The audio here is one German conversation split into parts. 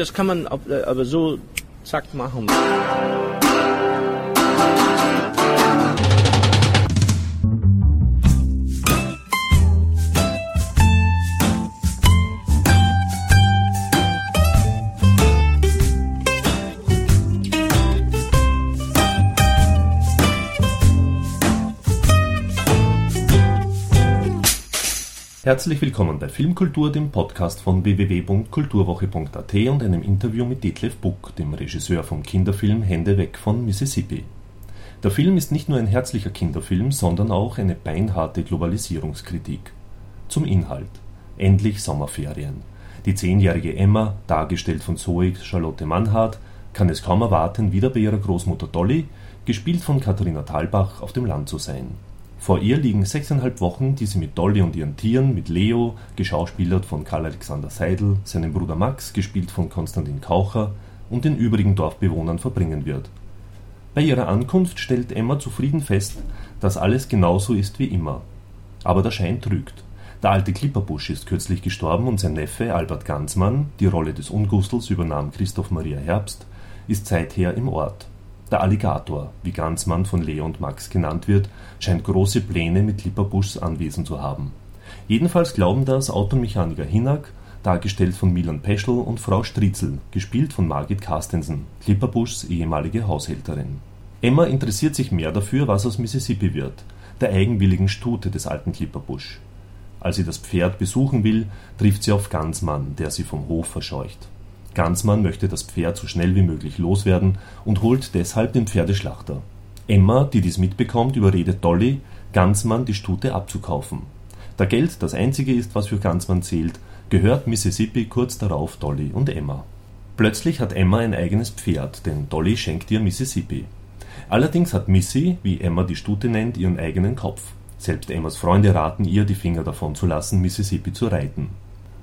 das kann man äh, aber so zack machen. Herzlich willkommen bei Filmkultur, dem Podcast von www.kulturwoche.at und einem Interview mit Detlef Buck, dem Regisseur vom Kinderfilm Hände weg von Mississippi. Der Film ist nicht nur ein herzlicher Kinderfilm, sondern auch eine beinharte Globalisierungskritik. Zum Inhalt. Endlich Sommerferien. Die zehnjährige Emma, dargestellt von Zoe Charlotte Mannhardt, kann es kaum erwarten, wieder bei ihrer Großmutter Dolly, gespielt von Katharina Thalbach, auf dem Land zu sein. Vor ihr liegen sechseinhalb Wochen, die sie mit Dolly und ihren Tieren, mit Leo, geschauspielert von Karl-Alexander Seidel, seinem Bruder Max, gespielt von Konstantin Kaucher, und den übrigen Dorfbewohnern verbringen wird. Bei ihrer Ankunft stellt Emma zufrieden fest, dass alles genauso ist wie immer. Aber der Schein trügt. Der alte Klipperbusch ist kürzlich gestorben und sein Neffe Albert Gansmann, die Rolle des Ungustels übernahm Christoph Maria Herbst, ist seither im Ort. Der Alligator, wie Gansmann von Leo und Max genannt wird, scheint große Pläne mit Lipperbuschs Anwesen zu haben. Jedenfalls glauben das Automechaniker Hinak, dargestellt von Milan Peschel, und Frau Stritzel, gespielt von Margit Carstensen, Klipperbuschs ehemalige Haushälterin. Emma interessiert sich mehr dafür, was aus Mississippi wird, der eigenwilligen Stute des alten Klipperbusch. Als sie das Pferd besuchen will, trifft sie auf Gansmann, der sie vom Hof verscheucht. Gansmann möchte das Pferd so schnell wie möglich loswerden und holt deshalb den Pferdeschlachter. Emma, die dies mitbekommt, überredet Dolly, Gansmann die Stute abzukaufen. Da Geld das einzige ist, was für Gansmann zählt, gehört Mississippi kurz darauf Dolly und Emma. Plötzlich hat Emma ein eigenes Pferd, denn Dolly schenkt ihr Mississippi. Allerdings hat Missy, wie Emma die Stute nennt, ihren eigenen Kopf. Selbst Emmas Freunde raten ihr, die Finger davon zu lassen, Mississippi zu reiten.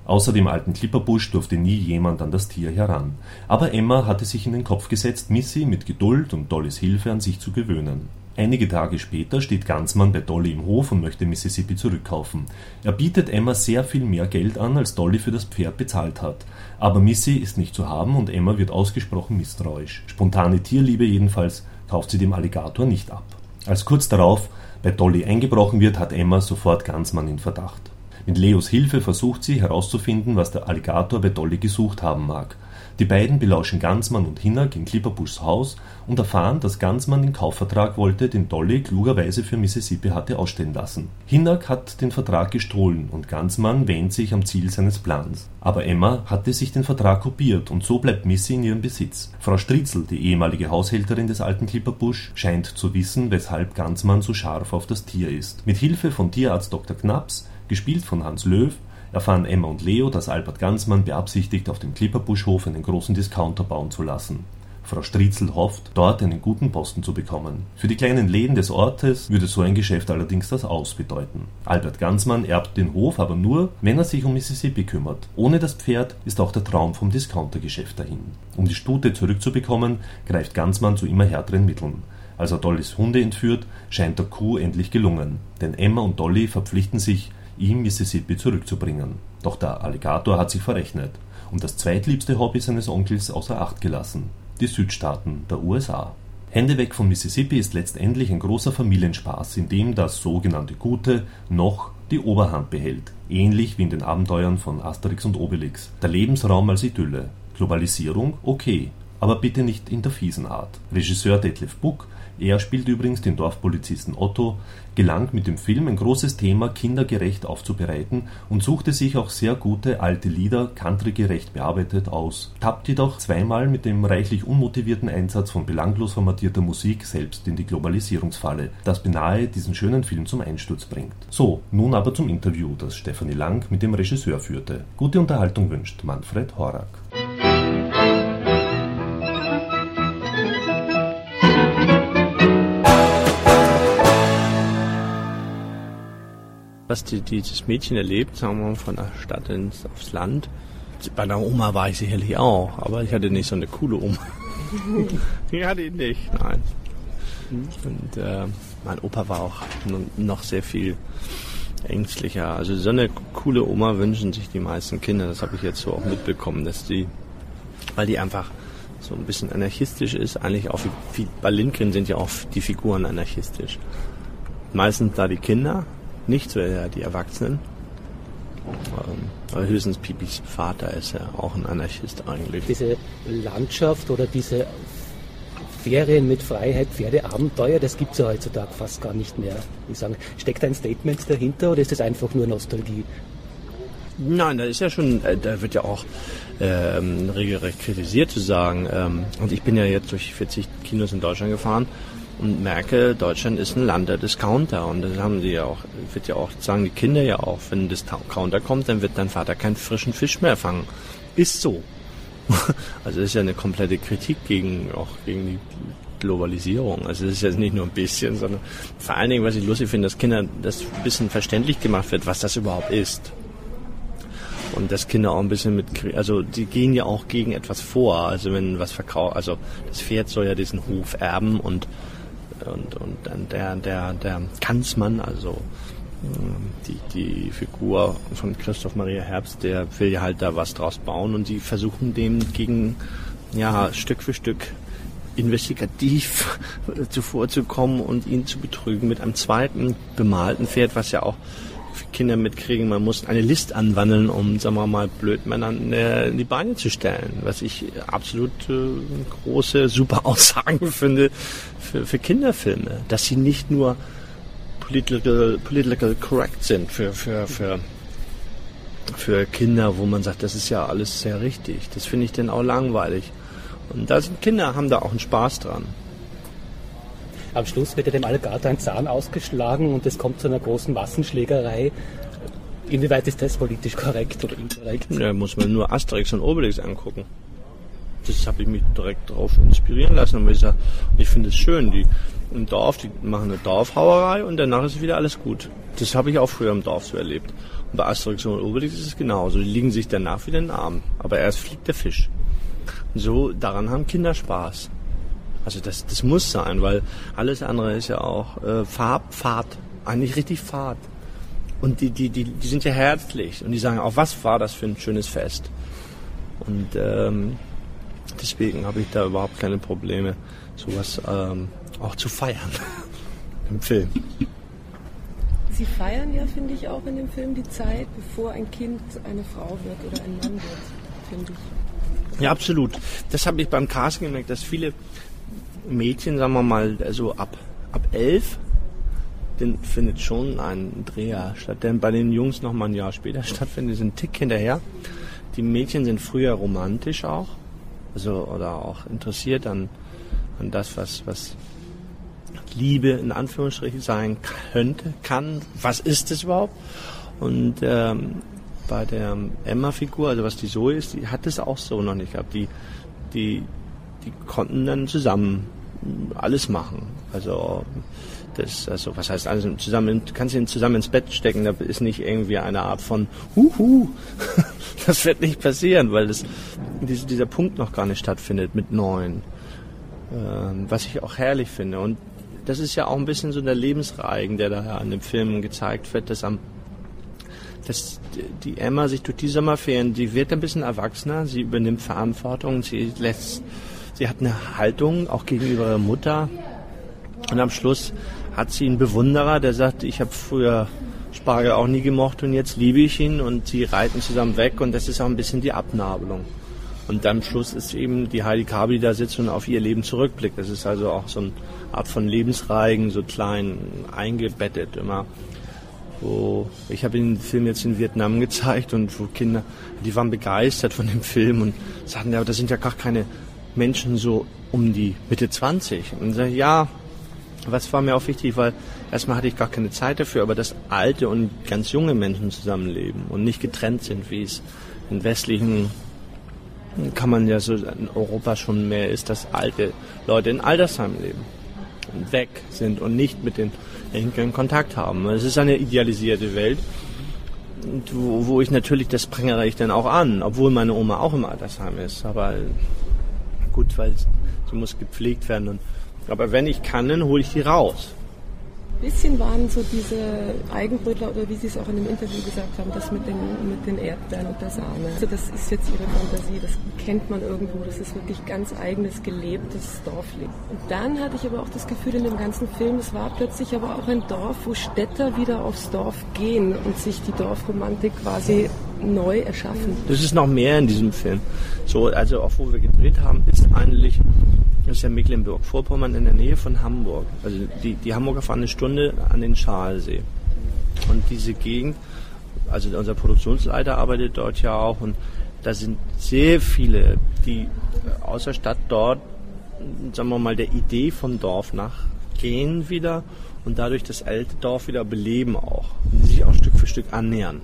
Außer dem alten Klipperbusch durfte nie jemand an das Tier heran. Aber Emma hatte sich in den Kopf gesetzt, Missy mit Geduld und Dollys Hilfe an sich zu gewöhnen. Einige Tage später steht Gansmann bei Dolly im Hof und möchte Mississippi zurückkaufen. Er bietet Emma sehr viel mehr Geld an, als Dolly für das Pferd bezahlt hat. Aber Missy ist nicht zu haben und Emma wird ausgesprochen misstrauisch. Spontane Tierliebe jedenfalls kauft sie dem Alligator nicht ab. Als kurz darauf bei Dolly eingebrochen wird, hat Emma sofort Gansmann in Verdacht. Mit Leos Hilfe versucht sie herauszufinden, was der Alligator bei Dolly gesucht haben mag. Die beiden belauschen Gansmann und Hinak in Clipperbuschs Haus und erfahren, dass Gansmann den Kaufvertrag wollte, den Dolly klugerweise für Mississippi hatte ausstellen lassen. Hinak hat den Vertrag gestohlen und Gansmann wähnt sich am Ziel seines Plans. Aber Emma hatte sich den Vertrag kopiert und so bleibt Missy in ihrem Besitz. Frau Stritzel, die ehemalige Haushälterin des alten Clipperbusch, scheint zu wissen, weshalb Gansmann so scharf auf das Tier ist. Mit Hilfe von Tierarzt Dr. Knaps gespielt von Hans Löw, erfahren Emma und Leo, dass Albert Gansmann beabsichtigt, auf dem Klipperbuschhof einen großen Discounter bauen zu lassen. Frau Stritzel hofft, dort einen guten Posten zu bekommen. Für die kleinen Läden des Ortes würde so ein Geschäft allerdings das Aus bedeuten. Albert Gansmann erbt den Hof aber nur, wenn er sich um Mississippi kümmert. Ohne das Pferd ist auch der Traum vom Discountergeschäft dahin. Um die Stute zurückzubekommen, greift Gansmann zu immer härteren Mitteln. Als er Dollys Hunde entführt, scheint der Kuh endlich gelungen. Denn Emma und Dolly verpflichten sich, ihm Mississippi zurückzubringen. Doch der Alligator hat sich verrechnet und das zweitliebste Hobby seines Onkels außer Acht gelassen, die Südstaaten der USA. Hände weg von Mississippi ist letztendlich ein großer Familienspaß, in dem das sogenannte Gute noch die Oberhand behält, ähnlich wie in den Abenteuern von Asterix und Obelix. Der Lebensraum als Idylle. Globalisierung okay, aber bitte nicht in der fiesen Art. Regisseur Detlef Buck er spielt übrigens den Dorfpolizisten Otto, gelang mit dem Film ein großes Thema kindergerecht aufzubereiten und suchte sich auch sehr gute alte Lieder countrygerecht bearbeitet aus, tappt jedoch zweimal mit dem reichlich unmotivierten Einsatz von belanglos formatierter Musik selbst in die Globalisierungsfalle, das beinahe diesen schönen Film zum Einsturz bringt. So, nun aber zum Interview, das Stefanie Lang mit dem Regisseur führte. Gute Unterhaltung wünscht Manfred Horak. Was die, dieses Mädchen erlebt, sagen wir mal, von der Stadt ins, aufs Land. Bei der Oma war ich sicherlich auch, aber ich hatte nicht so eine coole Oma. die hatte ich nicht, nein. Und äh, mein Opa war auch noch sehr viel ängstlicher. Also so eine coole Oma wünschen sich die meisten Kinder. Das habe ich jetzt so auch mitbekommen, dass die weil die einfach so ein bisschen anarchistisch ist. Eigentlich auch wie, bei Lindgren sind ja auch die Figuren anarchistisch. Meistens da die Kinder, nicht so eher die Erwachsenen. Ähm, aber höchstens Pipis Vater ist ja auch ein Anarchist eigentlich. Diese Landschaft oder diese Ferien mit Freiheit, Pferdeabenteuer, das gibt es ja heutzutage fast gar nicht mehr. Ich sagen, steckt ein Statement dahinter oder ist das einfach nur Nostalgie? Nein, da ist ja schon, äh, da wird ja auch ähm, regelrecht kritisiert zu sagen. Ähm, und ich bin ja jetzt durch 40 Kinos in Deutschland gefahren und merke, Deutschland ist ein Land der Discounter. Und das haben sie ja auch, wird ja auch, sagen die Kinder ja auch, wenn ein Discounter kommt, dann wird dein Vater keinen frischen Fisch mehr fangen. Ist so. Also das ist ja eine komplette Kritik gegen, auch gegen die Globalisierung. Also es ist jetzt nicht nur ein bisschen, sondern vor allen Dingen, was ich lustig finde, dass Kindern das ein bisschen verständlich gemacht wird, was das überhaupt ist. Und dass Kinder auch ein bisschen mit, also die gehen ja auch gegen etwas vor. Also wenn was verkauft, also das Pferd soll ja diesen Hof erben und und und der der der Kanzmann, also ähm, die, die Figur von Christoph Maria Herbst, der will ja halt da was draus bauen. Und die versuchen dem gegen, ja, Stück für Stück investigativ zuvorzukommen und ihn zu betrügen mit einem zweiten bemalten Pferd, was ja auch Kinder mitkriegen, man muss eine List anwandeln, um, sagen wir mal, Blödmännern äh, in die Beine zu stellen. Was ich absolut äh, große, super Aussagen finde für, für Kinderfilme. Dass sie nicht nur political, political correct sind für, für, für, für Kinder, wo man sagt, das ist ja alles sehr richtig. Das finde ich dann auch langweilig. Und da sind Kinder, haben da auch einen Spaß dran. Am Schluss wird ja dem Alligator ein Zahn ausgeschlagen und es kommt zu einer großen Massenschlägerei. Inwieweit ist das politisch korrekt oder inkorrekt? Ja, muss man nur Asterix und Obelix angucken. Das habe ich mich direkt darauf inspirieren lassen. Und ich, sag, ich finde es schön, die im Dorf, die machen eine Dorfhauerei und danach ist wieder alles gut. Das habe ich auch früher im Dorf so erlebt. Und bei Asterix und Obelix ist es genauso. Die liegen sich danach wieder in den Arm. Aber erst fliegt der Fisch. Und so, daran haben Kinder Spaß. Also das, das muss sein, weil alles andere ist ja auch äh, Farb, Fahrt. Eigentlich richtig Fahrt. Und die, die, die, die sind ja herzlich und die sagen auch, was war das für ein schönes Fest. Und ähm, deswegen habe ich da überhaupt keine Probleme, sowas ähm, auch zu feiern im Film. Sie feiern ja, finde ich, auch in dem Film die Zeit, bevor ein Kind eine Frau wird oder ein Mann wird, finde ich. Ja, absolut. Das habe ich beim Casting gemerkt, dass viele Mädchen, sagen wir mal, so ab, ab elf, dann findet schon ein Dreher statt. Denn bei den Jungs noch mal ein Jahr später stattfindet, die sind ein Tick hinterher. Die Mädchen sind früher romantisch auch, also oder auch interessiert an, an das, was, was Liebe in Anführungsstrichen sein könnte, kann. Was ist es überhaupt? Und ähm, bei der Emma-Figur, also was die Zoe ist, die hat es auch so noch nicht gehabt. Die, die, die konnten dann zusammen alles machen. Also das, also was heißt alles zusammen? Kannst ihn zusammen ins Bett stecken. Da ist nicht irgendwie eine Art von Huhu. Das wird nicht passieren, weil das, dieser Punkt noch gar nicht stattfindet mit neun. Ähm, was ich auch herrlich finde. Und das ist ja auch ein bisschen so der Lebensreigen, der da an dem Film gezeigt wird, dass am dass die Emma sich durch die Sommerferien, sie wird ein bisschen erwachsener, sie übernimmt Verantwortung, sie lässt Sie hat eine Haltung, auch gegenüber ihrer Mutter. Und am Schluss hat sie einen Bewunderer, der sagt, ich habe früher Spargel auch nie gemocht und jetzt liebe ich ihn und sie reiten zusammen weg und das ist auch ein bisschen die Abnabelung. Und am Schluss ist eben die Heidi Kabi, die da sitzt und auf ihr Leben zurückblickt. Das ist also auch so eine Art von Lebensreigen, so klein eingebettet immer. Wo ich habe den Film jetzt in Vietnam gezeigt und wo Kinder, die waren begeistert von dem Film und sagten, ja, das sind ja gar keine Menschen so um die Mitte 20. Und sage, ja, was war mir auch wichtig, weil erstmal hatte ich gar keine Zeit dafür, aber dass alte und ganz junge Menschen zusammenleben und nicht getrennt sind, wie es in westlichen kann man ja so in Europa schon mehr ist, dass alte Leute in Altersheimen leben und weg sind und nicht mit den Enkeln Kontakt haben. Es ist eine idealisierte Welt, wo, wo ich natürlich, das prangere ich dann auch an, obwohl meine Oma auch im Altersheim ist. Aber gut, weil sie muss gepflegt werden. Und, aber wenn ich kann, dann hole ich die raus. Bisschen waren so diese Eigenbrötler oder wie Sie es auch in dem Interview gesagt haben, das mit den, mit den Erdbeeren und der Sahne. Also das ist jetzt Ihre Fantasie, das kennt man irgendwo, das ist wirklich ganz eigenes, gelebtes Dorfleben. Und dann hatte ich aber auch das Gefühl in dem ganzen Film, es war plötzlich aber auch ein Dorf, wo Städter wieder aufs Dorf gehen und sich die Dorfromantik quasi neu erschaffen. Das ist noch mehr in diesem Film. So, also auch wo wir gedreht haben, ist eigentlich ist ja Mecklenburg-Vorpommern in der Nähe von Hamburg. Also die, die Hamburger fahren eine Stunde an den Schalsee. Und diese Gegend, also unser Produktionsleiter arbeitet dort ja auch und da sind sehr viele, die aus der Stadt dort, sagen wir mal, der Idee vom Dorf nachgehen wieder und dadurch das alte Dorf wieder beleben auch und sich auch Stück für Stück annähern.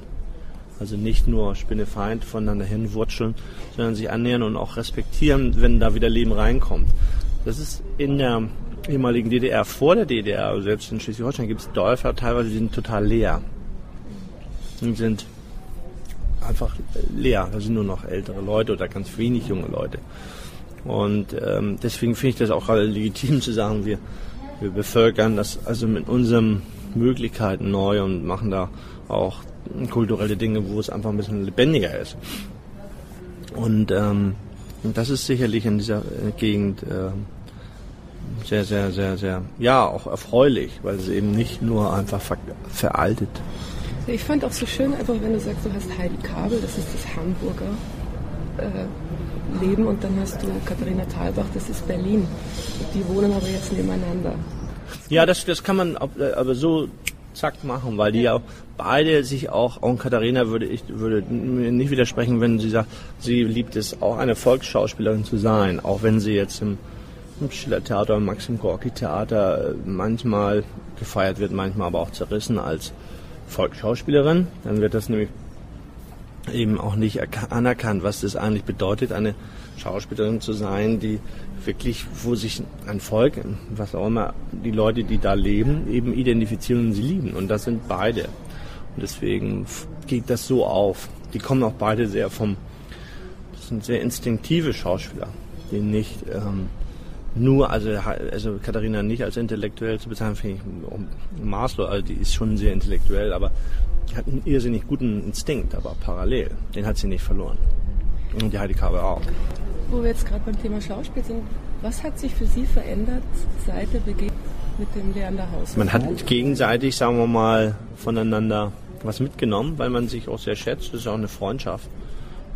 Also nicht nur Spinnefeind voneinander hinwurscheln, sondern sich annähern und auch respektieren, wenn da wieder Leben reinkommt. Das ist in der ehemaligen DDR, vor der DDR, selbst in Schleswig-Holstein gibt es Dörfer teilweise, die sind total leer. Die sind einfach leer. Da sind nur noch ältere Leute oder ganz wenig junge Leute. Und ähm, deswegen finde ich das auch gerade legitim zu sagen, wir, wir bevölkern das also mit unseren Möglichkeiten neu und machen da auch kulturelle Dinge, wo es einfach ein bisschen lebendiger ist. Und ähm, das ist sicherlich in dieser äh, Gegend äh, sehr, sehr, sehr, sehr, ja, auch erfreulich, weil es eben nicht nur einfach ver veraltet. Ich fand auch so schön, einfach wenn du sagst, du hast Heidi Kabel, das ist das Hamburger äh, Leben, und dann hast du Katharina Thalbach, das ist Berlin. Die wohnen aber jetzt nebeneinander. Ja, das, das kann man äh, aber so zack machen, weil die ja. beide sich auch, auch Katharina würde ich würde nicht widersprechen, wenn sie sagt, sie liebt es auch eine Volksschauspielerin zu sein, auch wenn sie jetzt im, im Schiller Theater, im Maxim Gorki Theater äh, manchmal gefeiert wird, manchmal aber auch zerrissen als Volksschauspielerin, dann wird das nämlich eben auch nicht anerkannt, was das eigentlich bedeutet, eine Schauspielerin zu sein, die wirklich, wo sich ein Volk, was auch immer, die Leute, die da leben, eben identifizieren und sie lieben. Und das sind beide. Und deswegen geht das so auf. Die kommen auch beide sehr vom, das sind sehr instinktive Schauspieler, die nicht ähm, nur, also, also Katharina nicht als intellektuell zu bezeichnen, finde ich maßlos, also die ist schon sehr intellektuell, aber hat einen irrsinnig guten Instinkt, aber parallel. Den hat sie nicht verloren. Und die Heidi Kabel auch. Wo wir jetzt gerade beim Thema Schauspiel sind, was hat sich für Sie verändert seit der Begegnung mit dem Leander Haus? Man hat gegenseitig, sagen wir mal, voneinander was mitgenommen, weil man sich auch sehr schätzt. Das ist auch eine Freundschaft.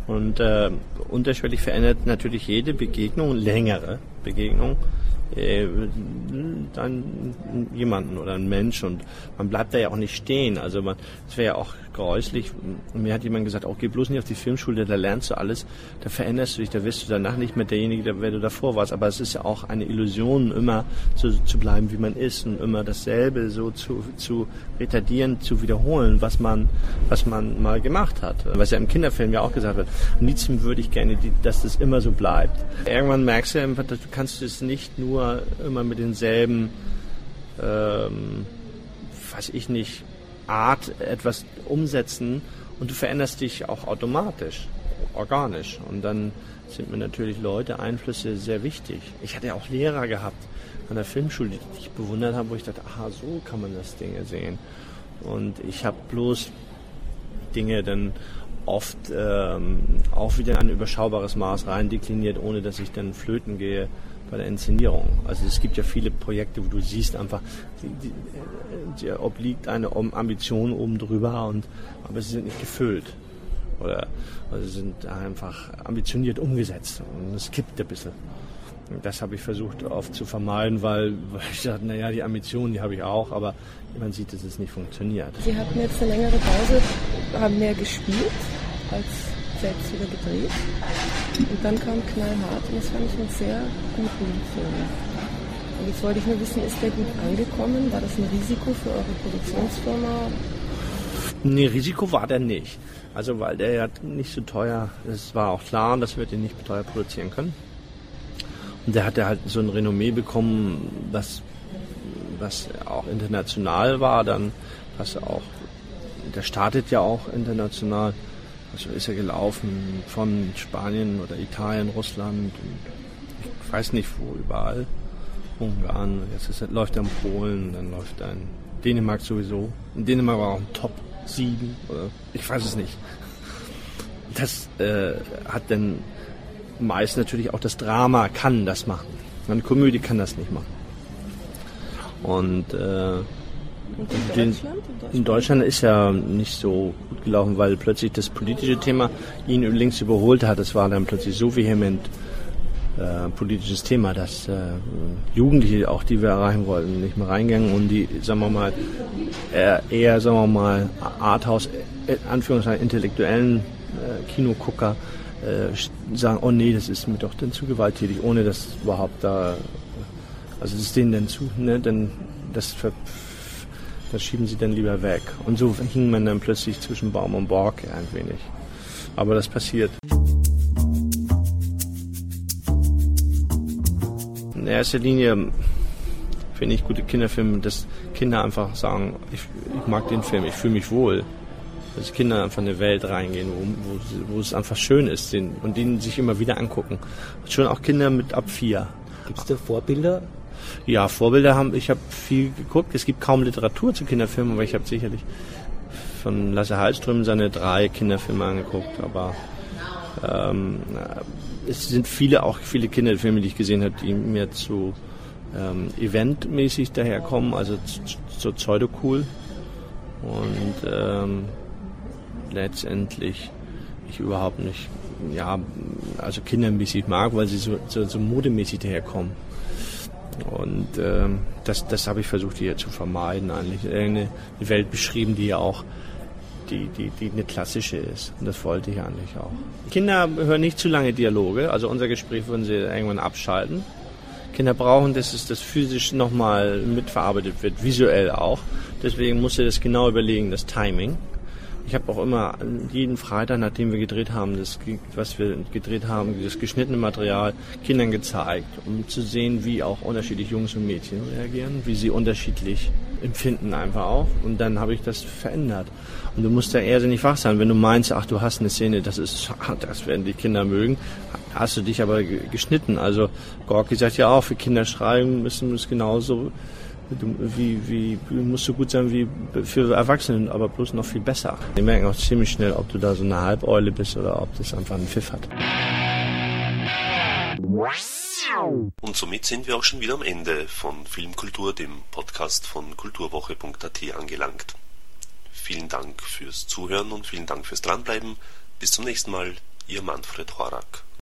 Und äh, unterschwellig verändert natürlich jede Begegnung, längere Begegnung, äh, jemanden oder einen Mensch und man bleibt da ja auch nicht stehen. Also es wäre ja auch gräuslich. Mir hat jemand gesagt, auch geh bloß nicht auf die Filmschule, da lernst du alles, da veränderst du dich, da wirst du danach nicht mehr derjenige, der, wer du davor warst. Aber es ist ja auch eine Illusion, immer so zu bleiben, wie man ist und immer dasselbe so zu, zu retardieren, zu wiederholen, was man, was man mal gemacht hat. Was ja im Kinderfilm ja auch gesagt wird. Am liebsten würde ich gerne, dass das immer so bleibt. Irgendwann merkst du einfach, du kannst es nicht nur immer mit denselben ähm, weiß ich nicht, Art etwas umsetzen und du veränderst dich auch automatisch, organisch. Und dann sind mir natürlich Leute, Einflüsse sehr wichtig. Ich hatte ja auch Lehrer gehabt an der Filmschule, die ich bewundert habe, wo ich dachte, aha, so kann man das Dinge sehen. Und ich habe bloß Dinge dann oft ähm, auch wieder in ein überschaubares Maß rein dekliniert, ohne dass ich dann flöten gehe bei der Inszenierung. Also es gibt ja viele Projekte, wo du siehst einfach, die obliegt eine Ambition oben drüber, und, aber sie sind nicht gefüllt. Oder, oder sie sind einfach ambitioniert umgesetzt und es kippt ein bisschen. Das habe ich versucht oft zu vermeiden, weil, weil ich dachte, naja, die Ambitionen, die habe ich auch, aber man sieht, dass es nicht funktioniert. Sie hatten jetzt eine längere Pause, haben mehr gespielt als selbst wieder gedreht. Und dann kam Knallhart und das fand ich einen sehr guten Film. Und jetzt wollte ich nur wissen, ist der gut angekommen? War das ein Risiko für eure Produktionsfirma? Nee, Risiko war der nicht. Also weil der ja nicht so teuer, es war auch klar, dass wir den nicht teuer produzieren können. Und der hatte halt so ein Renommee bekommen, was, was auch international war, dann was auch, der startet ja auch international. Also ist er gelaufen von Spanien oder Italien, Russland, ich weiß nicht wo überall. Ungarn, jetzt ist, läuft er in Polen, dann läuft er in Dänemark sowieso. In Dänemark war auch ein Top 7 oder ich weiß es nicht. Das äh, hat dann meist natürlich auch das Drama kann das machen. Eine Komödie kann das nicht machen. Und, äh, In den- Deutschland? in Deutschland ist ja nicht so gut gelaufen, weil plötzlich das politische Thema ihn links überholt hat. Es war dann plötzlich so vehement äh, politisches Thema, dass äh, Jugendliche, auch die wir erreichen wollten, nicht mehr reingegangen und die, sagen wir mal, eher, eher sagen wir mal, Arthouse, in Anführungszeichen, intellektuellen äh, Kinogucker äh, sagen, oh nee, das ist mir doch dann zu gewalttätig, ohne dass überhaupt da, also das ist denen dann zu, ne, dann das, ver, das schieben sie dann lieber weg. Und so hing man dann plötzlich zwischen Baum und Borg ein wenig. Aber das passiert. In erster Linie finde ich gute Kinderfilme, dass Kinder einfach sagen, ich, ich mag den Film, ich fühle mich wohl. Dass Kinder einfach in eine Welt reingehen, wo, wo, wo es einfach schön ist und den sich immer wieder angucken. Schon auch Kinder mit ab vier. Gibt es da Vorbilder? Ja, Vorbilder haben, ich habe viel geguckt. Es gibt kaum Literatur zu Kinderfilmen, aber ich habe sicherlich von Lasse Hallström seine drei Kinderfilme angeguckt. Aber ähm, äh, es sind viele, auch viele Kinderfilme, die ich gesehen habe, die mir zu ähm, eventmäßig daherkommen, also zu pseudo-cool. Und ähm, letztendlich ich überhaupt nicht, ja, also kindermäßig mag, weil sie so, so, so modemäßig daherkommen. Und ähm, das, das habe ich versucht hier zu vermeiden eigentlich. Eine Welt beschrieben, die ja auch die, die, die eine klassische ist. Und das wollte ich eigentlich auch. Kinder hören nicht zu lange Dialoge, also unser Gespräch würden sie irgendwann abschalten. Kinder brauchen, dass es das physisch nochmal mitverarbeitet wird, visuell auch. Deswegen musst du das genau überlegen, das Timing. Ich habe auch immer jeden Freitag, nachdem wir gedreht haben, das, was wir gedreht haben, das geschnittene Material Kindern gezeigt, um zu sehen, wie auch unterschiedlich Jungs und Mädchen reagieren, wie sie unterschiedlich empfinden einfach auch. Und dann habe ich das verändert. Und du musst da irrsinnig wach sein. Wenn du meinst, ach, du hast eine Szene, das ist, das werden die Kinder mögen, hast du dich aber ge- geschnitten. Also Gorki sagt ja auch, für Kinder schreiben müssen es genauso wie, wie, musst du gut sein wie für Erwachsene, aber bloß noch viel besser. Die merken auch ziemlich schnell, ob du da so eine Halbeule bist oder ob das einfach einen Pfiff hat. Und somit sind wir auch schon wieder am Ende von Filmkultur, dem Podcast von kulturwoche.at angelangt. Vielen Dank fürs Zuhören und vielen Dank fürs Dranbleiben. Bis zum nächsten Mal, Ihr Manfred Horak.